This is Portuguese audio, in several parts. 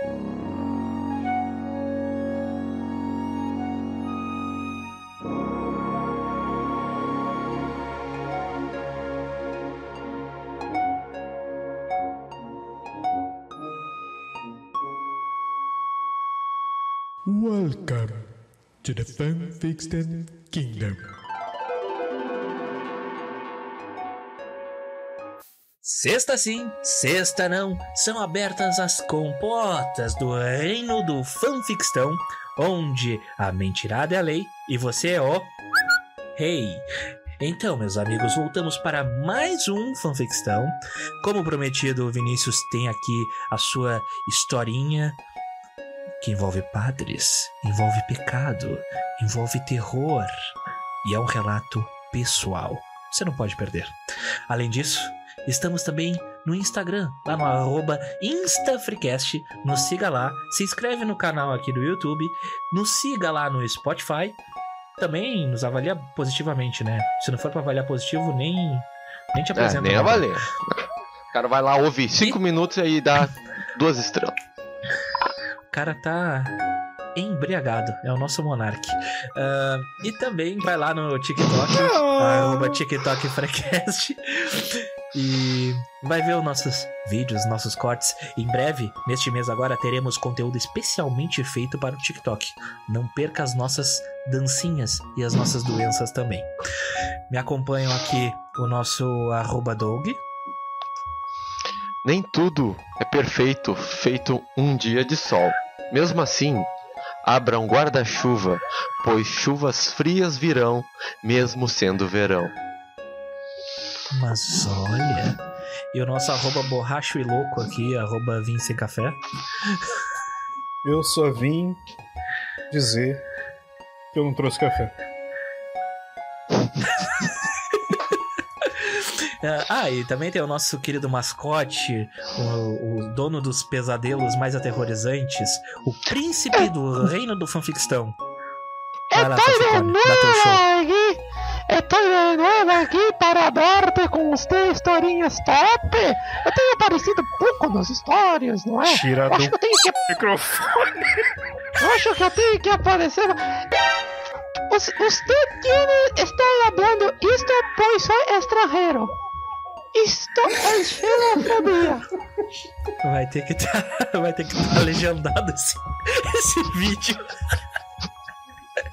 Welcome to the Fanfiction Kingdom. Sexta sim, sexta não, são abertas as compotas do reino do fanfictão, onde a mentirada é a lei e você é o rei. Então, meus amigos, voltamos para mais um fanfictão. Como prometido, o Vinícius tem aqui a sua historinha que envolve padres, envolve pecado, envolve terror e é um relato pessoal. Você não pode perder. Além disso, estamos também no Instagram, lá no arroba InstaFreecast. Nos siga lá, se inscreve no canal aqui do YouTube, nos siga lá no Spotify. Também nos avalia positivamente, né? Se não for pra avaliar positivo, nem, nem te É, apresento. nem nada. avalia. O cara vai lá ouvir 5 minutos e aí dá duas estrelas. O cara tá embriagado, é o nosso monarque. Ah, e também vai lá no TikTok, arroba TikTok Freecast. E vai ver os nossos vídeos, nossos cortes. Em breve, neste mês agora, teremos conteúdo especialmente feito para o TikTok. Não perca as nossas dancinhas e as nossas doenças também. Me acompanham aqui o nosso arroba Doug. Nem tudo é perfeito, feito um dia de sol. Mesmo assim, abra um guarda-chuva, pois chuvas frias virão, mesmo sendo verão. Mas olha. E o nosso arroba borracho e louco aqui, arroba Vince Café. Eu só vim dizer que eu não trouxe café. É, Ah, e também tem o nosso querido mascote, o, o dono dos pesadelos mais aterrorizantes, o príncipe do reino do fanfictão. Vai lá, Fanficone, dá teu show. Estou de novo aqui para dar-te com os teus historinhas top. Eu tenho aparecido pouco nas histórias, não é? Tira Eu acho do que eu tenho que, microfone. eu acho que eu tenho que aparecer. Tiene, está hablando isto pois soy extranjero. Isto é xenofobia. Vai ter que tá, vai ter que estar legendado esse, esse vídeo.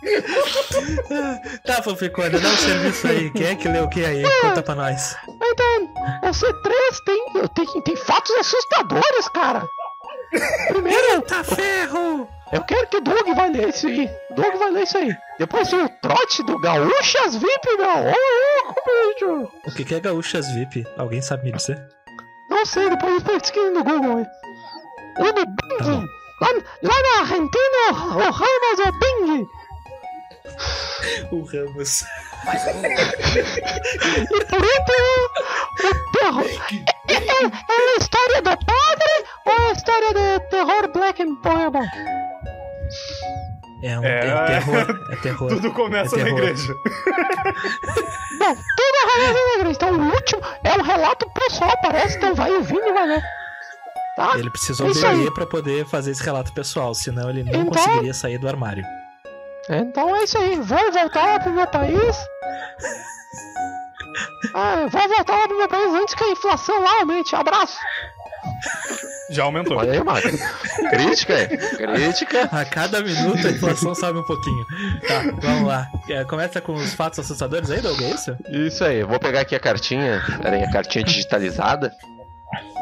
tá, Fanficone, dá um serviço aí. Quem é que leu o que aí? Conta pra nós. Então, o C3 tem, tem, tem fatos assustadores, cara. Primeiro, Tá ferro! eu quero que o Doug vai ler isso aí. Doug vai ler isso aí. Depois tem o trote do Gaúchas VIP, meu. Ô, louco, bicho. O que que é Gaúchas VIP? Alguém sabe me dizer? Não sei, depois pesquisa no Google. O do Bing. Lá, lá na Argentina, o Ramos é Bing. O Ramos. E por último, o terror. É, é- é a história do padre ou é a história do terror Black and Boyable? É um É, é terror. É terror. Tudo começa É na terror. igreja. Bom, tudo é relato da igreja. Então, o último é um relato pessoal, parece. Então, vai ouvindo e vai ler. Tá? Ele precisou É beber pra poder fazer esse relato pessoal, senão ele não Então- conseguiria sair do armário. Então é isso aí. Vou voltar pro meu país. Ah, vou voltar lá pro meu país antes que a inflação lá aumente. Abraço. Já aumentou. Olha aí, Marco. Crítica, é? Crítica. A cada minuto a inflação sobe um pouquinho. Tá, vamos lá. É, começa com os fatos assustadores aí, Doug, é isso? Isso aí, eu vou pegar aqui a cartinha. Pera aí, a cartinha digitalizada.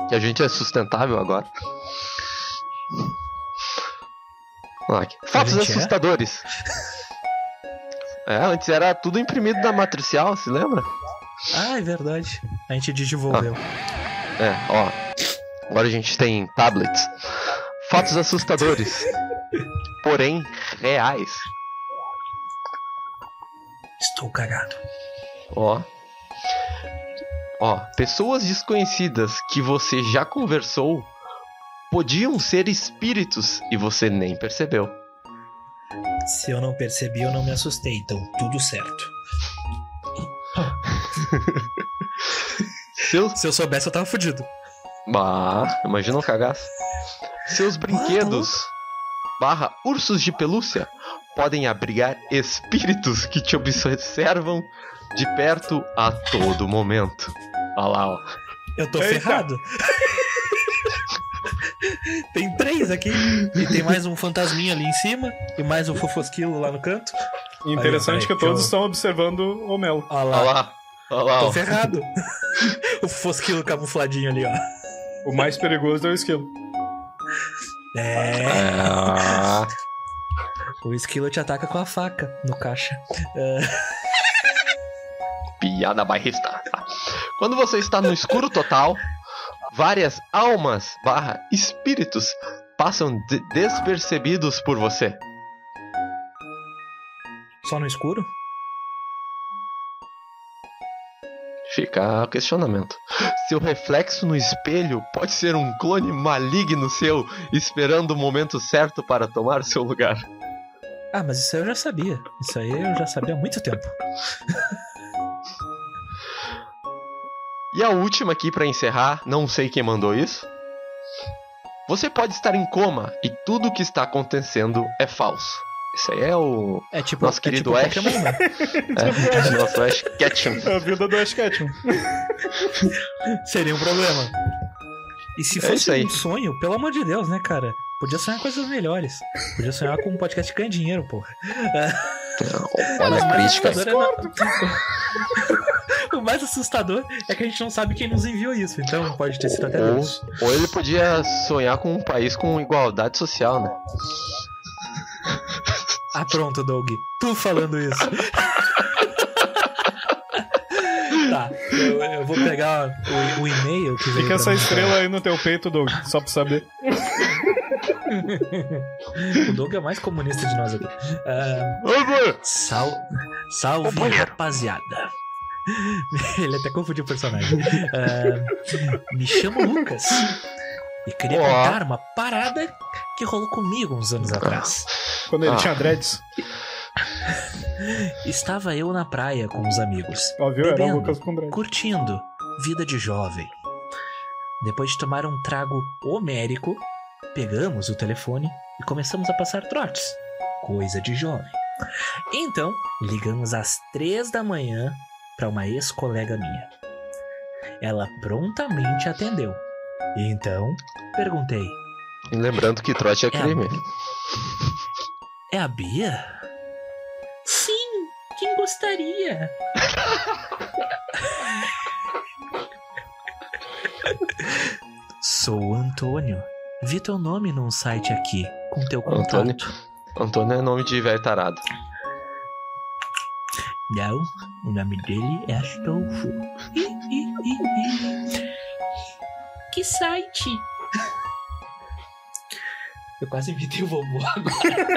Que a gente é sustentável agora. Vamos lá aqui. Fatos é? assustadores. É, antes era tudo imprimido na matricial, se lembra? Ah, é verdade. A gente desenvolveu. É, ó. Agora a gente tem tablets. Fatos assustadores. Porém, reais. Estou cagado. Ó. Ó, pessoas desconhecidas que você já conversou podiam ser espíritos e você nem percebeu. Se eu não percebi, eu não me assustei, então tudo certo. Seus. Se eu soubesse, eu tava fudido. Ah, imagina um cagaço. Seus brinquedos barra ursos de pelúcia podem abrigar espíritos que te observam de perto a todo momento. Olha lá, ó. Eu tô Eita. ferrado. Tem três aqui. E tem mais um fantasminha ali em cima. E mais um fofosquilo lá no canto. Interessante Aí, que todos eu- estão observando o Melo. Olha lá. Olha lá. Olha lá, Tô ó. ferrado. o fosquilo camufladinho ali, ó. O mais perigoso é o esquilo. É. Ah, O esquilo te ataca com a faca no caixa. É, piada bairrista. Quando você está no escuro total, várias almas barra espíritos passam de- despercebidos por você. Só no escuro? Fica questionamento. Seu reflexo no espelho pode ser um clone maligno seu, esperando o momento certo para tomar seu lugar. Ah, mas isso aí eu já sabia. Isso aí eu já sabia há muito tempo. E a última aqui para encerrar, não sei quem mandou isso. Você pode estar em coma e tudo o que está acontecendo é falso. Esse aí é o É tipo, Nosso é querido tipo Ash. Pokémon, né? é, nosso Ash Ketchum. É a vida do Ash Ketchum. Seria um problema. E se É fosse isso aí. um sonho, pelo amor de Deus, né, cara? Podia sonhar coisas melhores. Podia sonhar com um podcast que ganha dinheiro, porra. Olha a crítica. é- o mais assustador é que a gente não sabe quem nos enviou isso. Então pode ter sido até Ou, Deus. ou ele podia sonhar com um país com igualdade social, né? Ah, pronto, Doug. Tu falando isso. tá, eu, eu vou pegar o, o e-mail que Fica essa estrela aí no teu peito, Doug, só pra saber. O Doug é o mais comunista de nós aqui. Sal... Salve, rapaziada. Ele até confundiu o personagem. Ah, me chamo Lucas. E queria contar uma parada que rolou comigo uns anos atrás. Quando ele Ah. tinha dreads. Estava eu na praia com os amigos, Ó, viu? Era o Bebendo. Lucas com dreads. curtindo vida de jovem. Depois de tomar um trago homérico, pegamos o telefone e começamos a passar trotes. Coisa de jovem. Então, ligamos às três da manhã para uma ex-colega minha. Ela prontamente atendeu. E então, perguntei: lembrando que trote é crime. É a Bia? Sim, quem gostaria? Sou o Antônio. Vi teu nome num site aqui, com teu contato. Antônio? Antônio é nome de velho tarado. Não, o nome dele é Astolfo. Ih, ih, ih, ih. Que site? Eu quase imitei o vovô agora.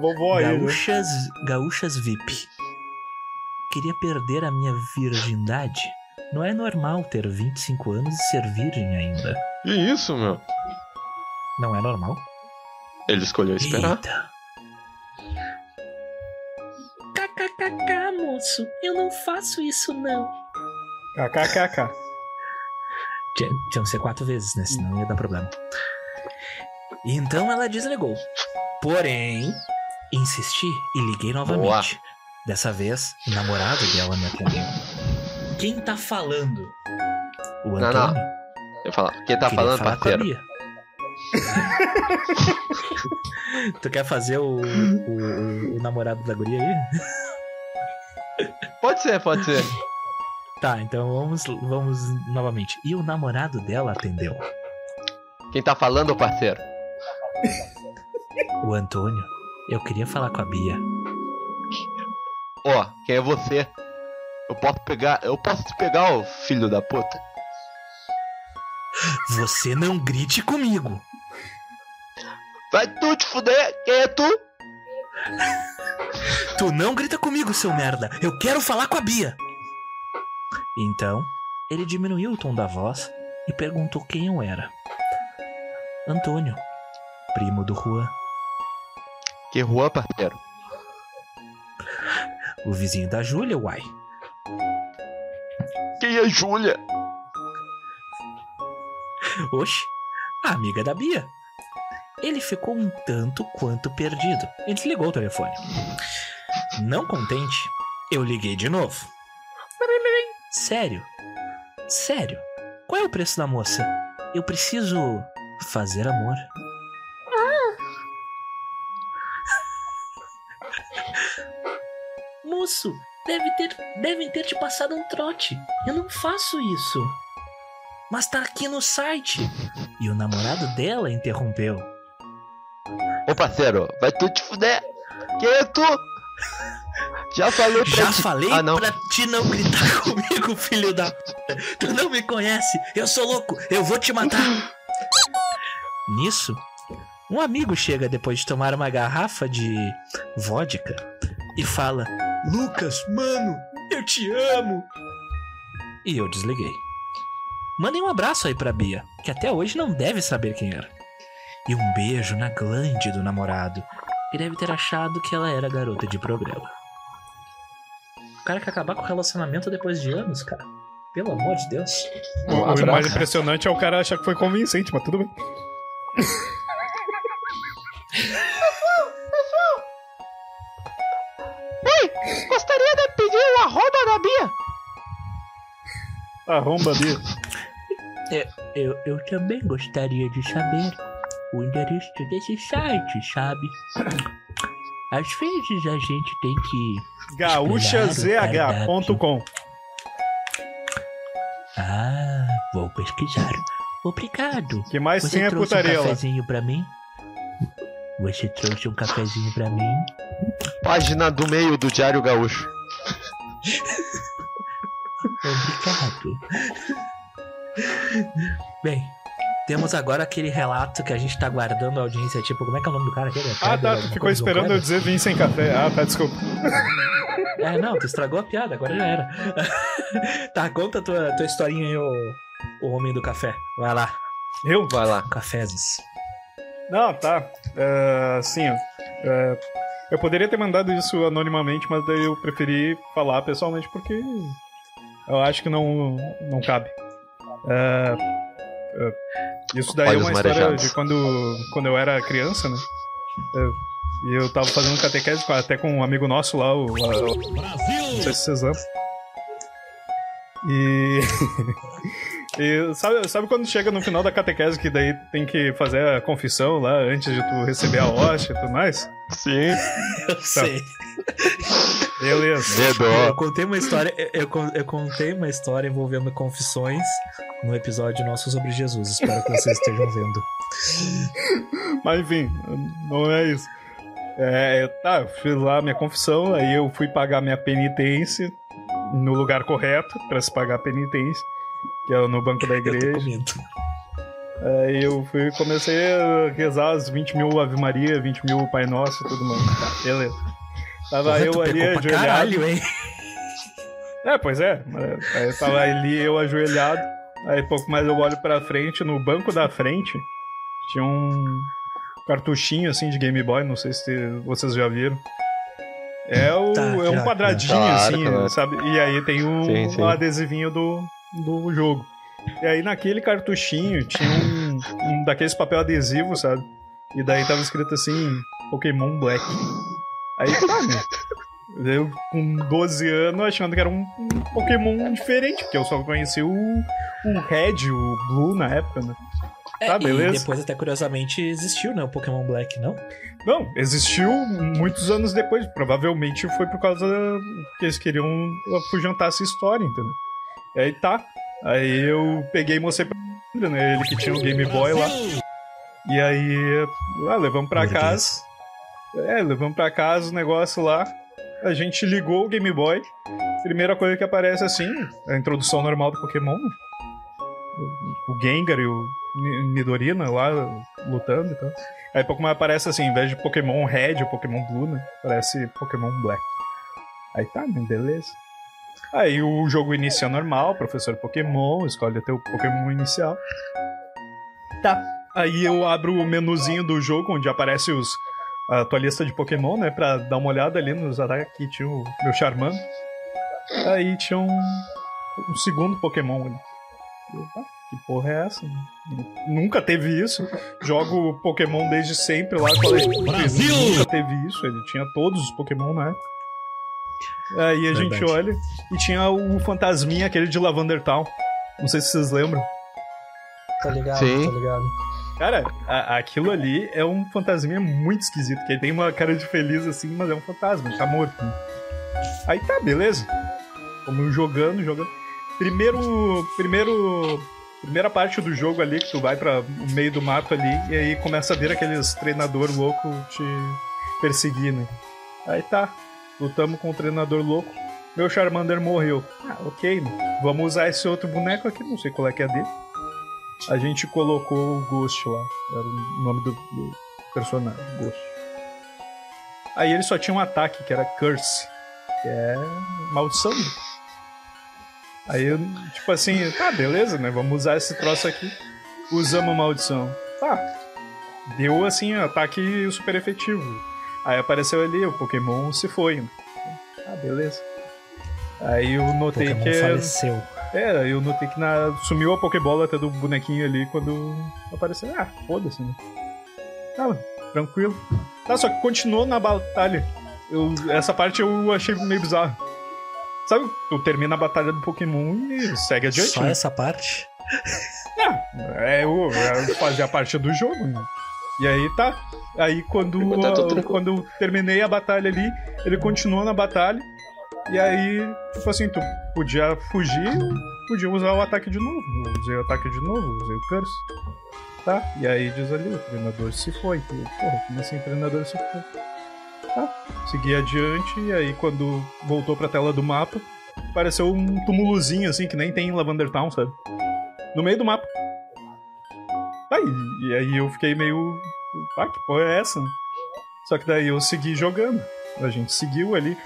Vovó aí, né? Gaúchas, gaúchas VIP. Queria perder a minha virgindade. Não é normal ter 25 anos e ser virgem ainda. Que isso, meu? Não é normal? Ele escolheu esperar. Eita. KKKK, moço. Eu não faço isso, não. KKKK. Tinha, tinham que ser quatro vezes, né? Senão ia dar problema. E Então ela desligou. Porém, insisti e liguei novamente. Dessa vez, o namorado dela me atendeu. Quem tá falando? O Não, Antônio? não. Eu falo, quem tá Queria falando, falar com a parceiro? Tu quer fazer o, o, o- namorado da guria aí? Pode ser, pode ser. Tá, então vamos, vamos novamente. E o namorado dela atendeu. Quem tá falando, parceiro? O Antônio. Eu queria falar com a Bia. Ó, quem é você? Eu posso pegar. Eu posso te pegar, ô filho da puta. Você não grite comigo. Vai tu te fuder, quem é tu? Tu não grita comigo, seu merda. Eu quero falar com a Bia. Então, ele diminuiu o tom da voz e perguntou quem eu era. Antônio, primo do Juan, Que rua, parceiro? o vizinho da Júlia, uai. Quem é Júlia? Oxe, a amiga da Bia. Ele ficou um tanto quanto perdido. Ele desligou o telefone. Não contente, eu liguei de novo. Sério? Sério? Qual é o preço da moça? Eu preciso fazer amor. Moço, deve ter, devem ter te passado um trote. Eu não faço isso. Mas tá aqui no site. E o namorado dela interrompeu. Ô parceiro, vai tu te fuder. Quem é tu? Já falei pra Já ti. falei Ah, não. pra te não gritar comigo, filho da. puta. Tu não me conhece. Eu sou louco. Eu vou te matar. Nisso, um amigo chega depois de tomar uma garrafa de vodka e fala: Lucas, mano, eu te amo. E eu desliguei. Mandem um abraço aí pra Bia, que até hoje não deve saber quem era. E um beijo na glande do namorado, que deve ter achado que ela era garota de programa. O cara quer acabar com o relacionamento depois de anos, cara. Pelo amor de Deus. O, o mais impressionante é o cara achar que foi convincente, mas tudo bem. Ei, gostaria de pedir o arroba da Bia. Arromba ali. Eu, eu também gostaria de saber o endereço desse site, sabe? Às vezes a gente tem que. gaúchazh.com Ah, vou pesquisar. Obrigado. que mais Você tem é trouxe um cafezinho pra mim? Você trouxe um cafezinho pra mim? Página do meio do Diário Gaúcho. Obrigado. Bem, temos agora aquele relato que a gente tá guardando a audiência. Tipo, como é que é o nome do cara? Aquele? Ah, tá. Tu ficou esperando eu dizer vim sem café. Ah, tá, desculpa. É, não, tu estragou a piada, agora já era. tá, conta a tua, tua historinha aí, o, o homem do café. Vai lá, Eu? Vai lá. cafezes. Não, tá. É, assim, ó. É, eu poderia ter mandado isso anonimamente, mas daí eu preferi falar pessoalmente porque eu acho que não, não cabe. É, isso daí Olhos é uma história marejados. de quando, quando eu era criança, né? É, e eu tava fazendo catequese com- até com um amigo nosso lá, o. a- Não sei se vocês lembram. E. e sabe, sabe quando chega no final da catequese que daí tem que fazer a confissão lá antes de tu receber a hóstia e tudo mais? Sim. Eu sei. Beleza. Eu contei uma história. eu- Eu, con- eu contei uma história envolvendo confissões no episódio nosso sobre Jesus. Espero que vocês estejam vendo. Mas enfim, não é isso. É, tá, eu fiz lá minha confissão, aí eu fui pagar minha penitência no lugar correto pra se pagar a penitência, que é no banco da Eu igreja. comendo. Aí eu fui, comecei a rezar as 20 mil Ave Maria, 20 mil Pai Nosso e tudo mais. Tá, beleza. Tava Porra, eu tu ali ajoelhado. caralho, hein? É, pois é. Aí tava ali eu ajoelhado. Aí pouco mais eu olho pra frente, no banco da frente tinha um cartuchinho assim de Game Boy, não sei se vocês já viram. É, o, Tá, é um quadradinho Claro, assim, claro. sabe? E aí tem um, Sim, sim. um adesivinho do, do jogo. E aí naquele cartuchinho tinha um, um daqueles papel adesivo, sabe? E daí tava escrito assim, Pokémon Black. Aí tá, né? Eu com 12 anos achando que era um, um Pokémon diferente, porque eu só conheci o, o Red, o Blue na época, né? Tá, É, beleza. E depois, até curiosamente, existiu, né? O Pokémon Black, não? Não, existiu muitos anos depois. Provavelmente foi por causa que eles queriam afugentar essa história, entendeu? E aí tá. Aí eu peguei e mostrei pra ele, né? Ele que tinha o Game Boy lá. E aí, lá, levamos pra Burguês. casa. É, levamos pra casa o negócio lá. A gente ligou o Game Boy. Primeira coisa que aparece assim, a introdução normal do Pokémon. O Gengar e o Ni- Nidorina lá lutando e tal. Aí mais aparece assim, em vez de Pokémon Red ou Pokémon Blue, né? Parece Pokémon Black. Aí tá, né? Beleza. Aí o jogo inicia normal, professor Pokémon, escolhe até o Pokémon inicial. Tá. Aí eu abro o menuzinho do jogo, onde aparece os, a tua lista de Pokémon, né? Pra dar uma olhada ali nos ataques. Aqui tinha o meu Charmander. Aí tinha um, um segundo Pokémon ali. Eu, tá, que porra é essa? Nunca teve isso. Jogo Pokémon desde sempre lá. Brasil! Nunca teve isso. Ele tinha todos os Pokémon na época. Aí a Verdade. gente olha e tinha o fantasminha, aquele de Lavender Town. Não sei se vocês lembram. Tá ligado, Sim. tá ligado. Cara, a- aquilo ali é um fantasminha muito esquisito, que ele tem uma cara de feliz assim, mas é um fantasma, tá morto. Aí tá, beleza. Vamos jogando, jogando. Primeiro. Primeiro. Primeira parte do jogo ali, que tu vai para o meio do mato ali, e aí começa a vir aqueles treinador louco te perseguir, né? Aí tá. Lutamos com o treinador louco. Meu Charmander morreu. Ah, ok, né? Vamos usar esse outro boneco aqui, não sei qual é que é dele. A gente colocou o Ghost lá. Era o nome do, do personagem, Ghost. Aí ele só tinha um ataque, que era Curse. Que é maldição. Aí, eu, tipo assim, tá, beleza, né? Vamos usar esse troço aqui. Usamos maldição. Tá. Deu, assim, ataque super efetivo. Aí apareceu ali, o Pokémon se foi. né? Ah, beleza. Aí eu notei Pokémon que... é faleceu. É, eu notei que na... sumiu a Pokébola até do bonequinho ali quando apareceu. Ah, foda-se, né? Tá, tranquilo. Tá, só que continuou na batalha. Eu, essa parte eu achei meio bizarro. Sabe, tu termina a batalha do Pokémon e segue adiante. Só né? essa parte? É, eu, eu fazia parte do jogo, né? E aí tá. Aí quando, ah, quando eu terminei a batalha ali, ele continuou na batalha. E aí, tipo assim, tu podia fugir, podia usar o ataque de novo. Eu usei o ataque de novo, usei o curse. Tá? E aí diz ali, o treinador se foi. Eu, Porra, como assim o treinador se foi? Tá. Segui adiante, e aí quando voltou pra tela do mapa, apareceu um túmulozinho assim, que nem tem em Lavender Town, sabe? No meio do mapa. Aí, e aí eu fiquei meio. Ah, que porra é essa? Só que daí eu segui jogando. A gente seguiu ali.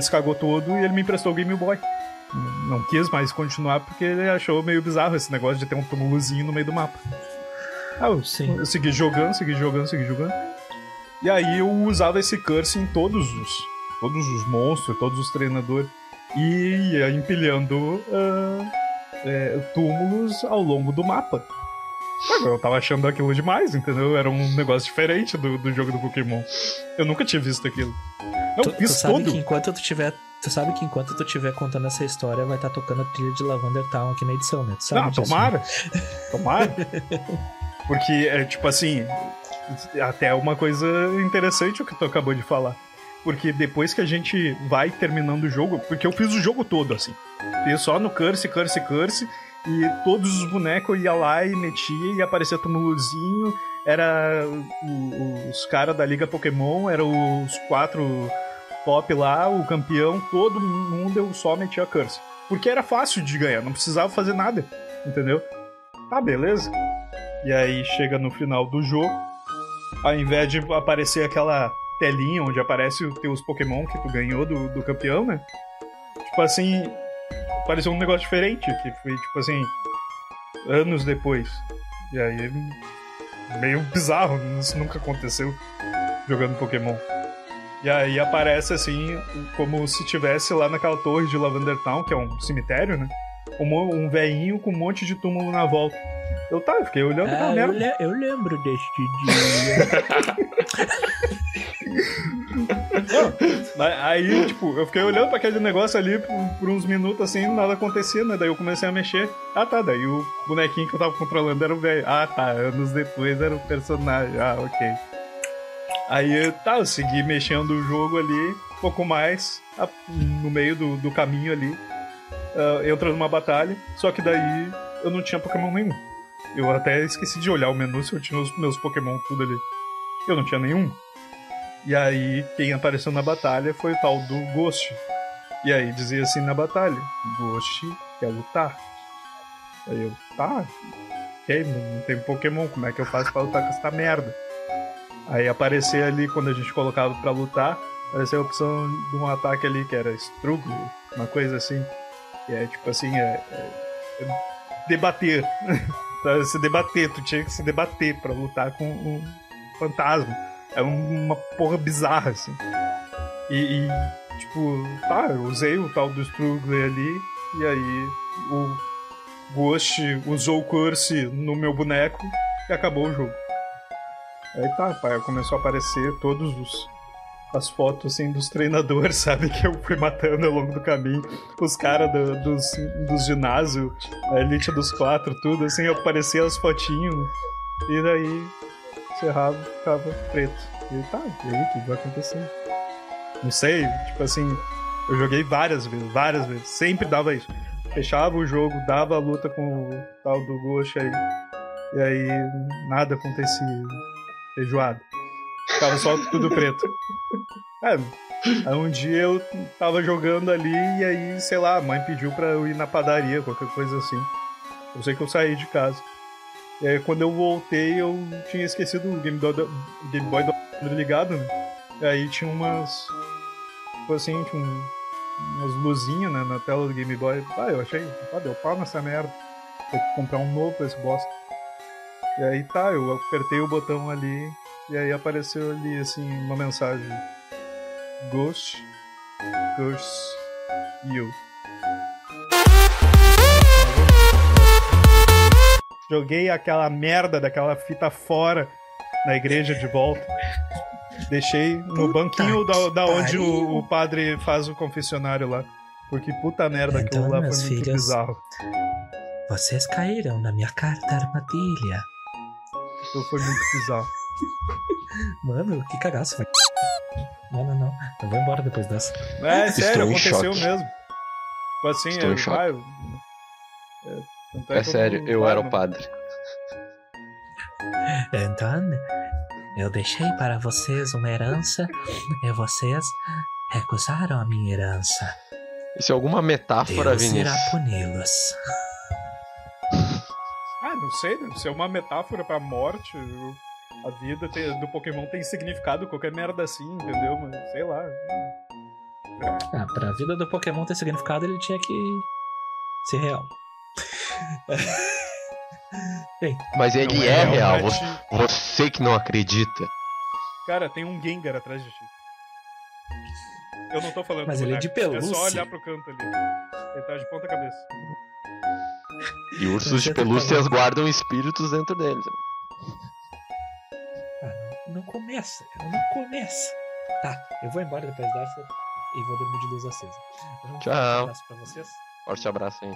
Se cagou todo e ele me emprestou o Game Boy. Não quis mais continuar porque ele achou meio bizarro esse negócio de ter um túmulozinho no meio do mapa. Ah, eu, Sim. eu segui jogando, segui jogando, segui jogando. E aí eu usava esse curse em todos os. Todos os monstros, todos os treinadores. E ia empilhando ah, é, túmulos ao longo do mapa. Eu tava achando aquilo demais, entendeu? Era um negócio diferente do, do jogo do Pokémon. Eu nunca tinha visto aquilo. Tu, tu sabe tudo. que enquanto tu tiver. Tu sabe que enquanto tu estiver contando essa história, vai estar tocando a trilha de Lavender Town aqui na edição, né? Tu sabe Não, disso, né? tomara. Tomara. Porque, é, tipo assim, até uma coisa interessante o que tu acabou de falar. Porque depois que a gente vai terminando o jogo, porque eu fiz o jogo todo, assim. Fiz só no Curse, Curse, Curse, e todos os bonecos eu ia lá e metia e aparecia túmulozinho. Era os caras da Liga Pokémon, eram os quatro top lá, o campeão, todo mundo eu só metia Curse. Porque era fácil de ganhar, não precisava fazer nada, entendeu? Tá, beleza. E aí chega no final do jogo, ao invés de aparecer aquela telinha onde aparece os teus Pokémon que tu ganhou do, do campeão, né? Tipo assim, apareceu um negócio diferente, que foi tipo assim, anos depois. E aí, meio bizarro, isso nunca aconteceu jogando Pokémon. E aí aparece assim, como se tivesse lá naquela torre de Lavender Town, que é um cemitério, né? Um, um veinho com um monte de túmulo na volta. Eu tá, eu fiquei olhando Ah, eu, le- eu lembro deste dia. Mas Aí, tipo, eu fiquei olhando pra aquele negócio ali por, por uns minutos assim, nada acontecia, né? Daí eu comecei a mexer. Ah, tá. Daí o bonequinho que eu tava controlando era o velho. Ah, tá. Anos depois era o personagem. Ah, ok. Aí, tá, eu segui mexendo o jogo ali, um pouco mais, no meio do, do caminho ali. ah, entra numa batalha, só que daí eu não tinha Pokémon nenhum. Eu até esqueci de olhar o menu se eu tinha os meus Pokémon tudo ali. Eu não tinha nenhum. E aí, quem apareceu na batalha foi o tal do Ghost. E aí dizia assim na batalha: Ghost quer lutar. Aí eu, tá, ok, não, tem Pokémon, como é que eu faço pra lutar com essa merda? Aí aparecia ali, quando a gente colocava pra lutar, apareceu a opção de um ataque ali que era Struggle, uma coisa assim. Que é tipo assim, é, é- é debater. Se debater, tu tinha que se debater pra lutar com um fantasma. É um- uma porra bizarra, assim. E, e, tipo, tá, eu usei o tal do Struggle ali, e aí o Ghost usou o curse no meu boneco e acabou o jogo. Aí tá, pai, começou a aparecer todos os as fotos assim dos treinadores, sabe? Que eu fui matando ao longo do caminho. Os caras do, dos, dos ginásios, a elite dos quatro, tudo, assim, aparecia as fotinhos, né? E daí cerrado ficava preto. E tá, e aí o que vai acontecer? Não sei, tipo assim, eu joguei várias vezes, várias vezes, sempre dava isso. Fechava o jogo, dava a luta com o tal do Ghost aí. E aí nada acontecia. Feijoada. Ficava só tudo preto. É, aí um dia eu tava jogando ali e aí, sei lá, a mãe pediu pra eu ir na padaria, qualquer coisa assim. Eu sei que eu saí de casa. E aí quando eu voltei, eu tinha esquecido o Game do, Game Boy do ligado, né? E aí tinha umas. Tipo assim, tinha um, umas luzinhas né, na tela do Game Boy. Ah, eu achei, ah, deu pau nessa merda. Vou comprar um novo pra esse bosta. E aí tá, eu apertei o botão ali e aí apareceu ali assim uma mensagem. Ghost, Curse, You. Joguei aquela merda daquela fita fora na igreja de volta. Deixei no Puta banquinho da, da onde o, o padre faz o confessionário lá. Porque puta merda, Então, aquilo lá foi muito filhos, bizarro. Vocês caíram na minha carta armadilha. Aquilo foi muito bizarro. Mano, que cagaço, velho. Não, não, não. Eu vou embora depois dessa. É, Estou sério, em aconteceu mesmo. Tipo assim, Estou eu, em choque. ah, eu- é, tanto É que sério, eu era o não- padre. Então, eu deixei para vocês uma herança e vocês recusaram a minha herança. Isso é alguma metáfora, Deus irá Vinícius? puni-los. Ah, não sei, deve ser uma metáfora pra morte. o- A vida tem- do Pokémon tem significado, qualquer merda assim, entendeu? Mas sei lá. Ah, pra vida do Pokémon ter significado, ele tinha que ser real. Mas ele Não é real, você, você que não acredita. Cara, tem um Gengar atrás de ti. Eu não tô falando Mas ele é de boneco, É pelúcia. só olhar pro canto ali. Ele tá de ponta cabeça. E ursos de tá pelúcias falando. guardam espíritos dentro deles. Ah, não, não começa, cara, não começa. Tá, eu vou embora depois dessa e vou dormir de luz acesa. Um Tchau. abraço pra vocês. Forte abraço aí.